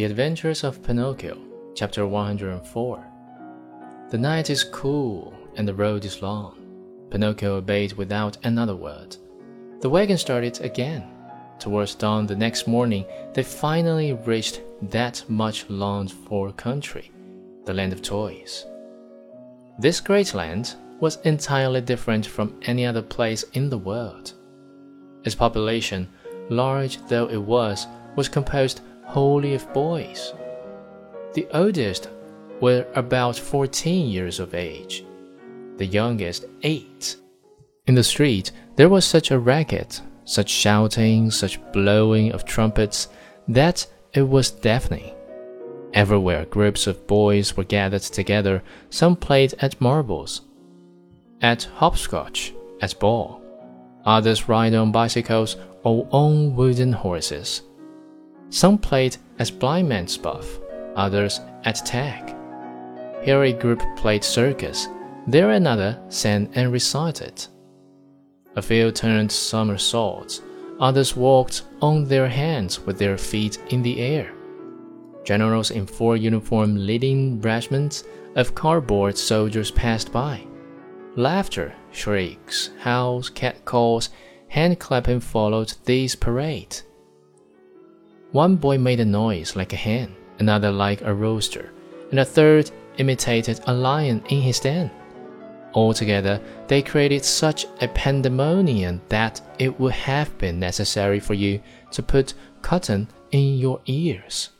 The Adventures of Pinocchio, Chapter 104. The night is cool and the road is long. Pinocchio obeyed without another word. The wagon started again. Towards dawn the next morning, they finally reached that much longed for country, the land of toys. This great land was entirely different from any other place in the world. Its population, large though it was, was composed wholly of boys. The oldest were about 14 years of age, the youngest eight. In the street, there was such a racket, such shouting, such blowing of trumpets, that it was deafening. Everywhere, groups of boys were gathered together. Some played at marbles, at hopscotch, at ball. Others ride on bicycles or on wooden horses. Some played as blind man's buff, others at tag. Here a group played circus, there another sang and recited. A few turned somersaults, others walked on their hands with their feet in the air. Generals in full uniform leading regiments of cardboard soldiers passed by. Laughter, shrieks, howls, catcalls, hand clapping followed these parades. One boy made a noise like a hen, another like a rooster, and a third imitated a lion in his den. Altogether, they created such a pandemonium that it would have been necessary for you to put cotton in your ears.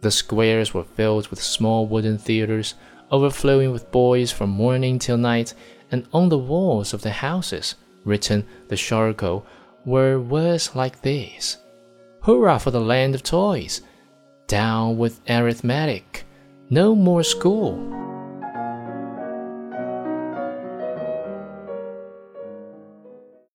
The squares were filled with small wooden theaters, overflowing with boys from morning till night, and on the walls of the houses, written the charcoal, were words like these Hurrah for the land of toys! Down with arithmetic! No more school!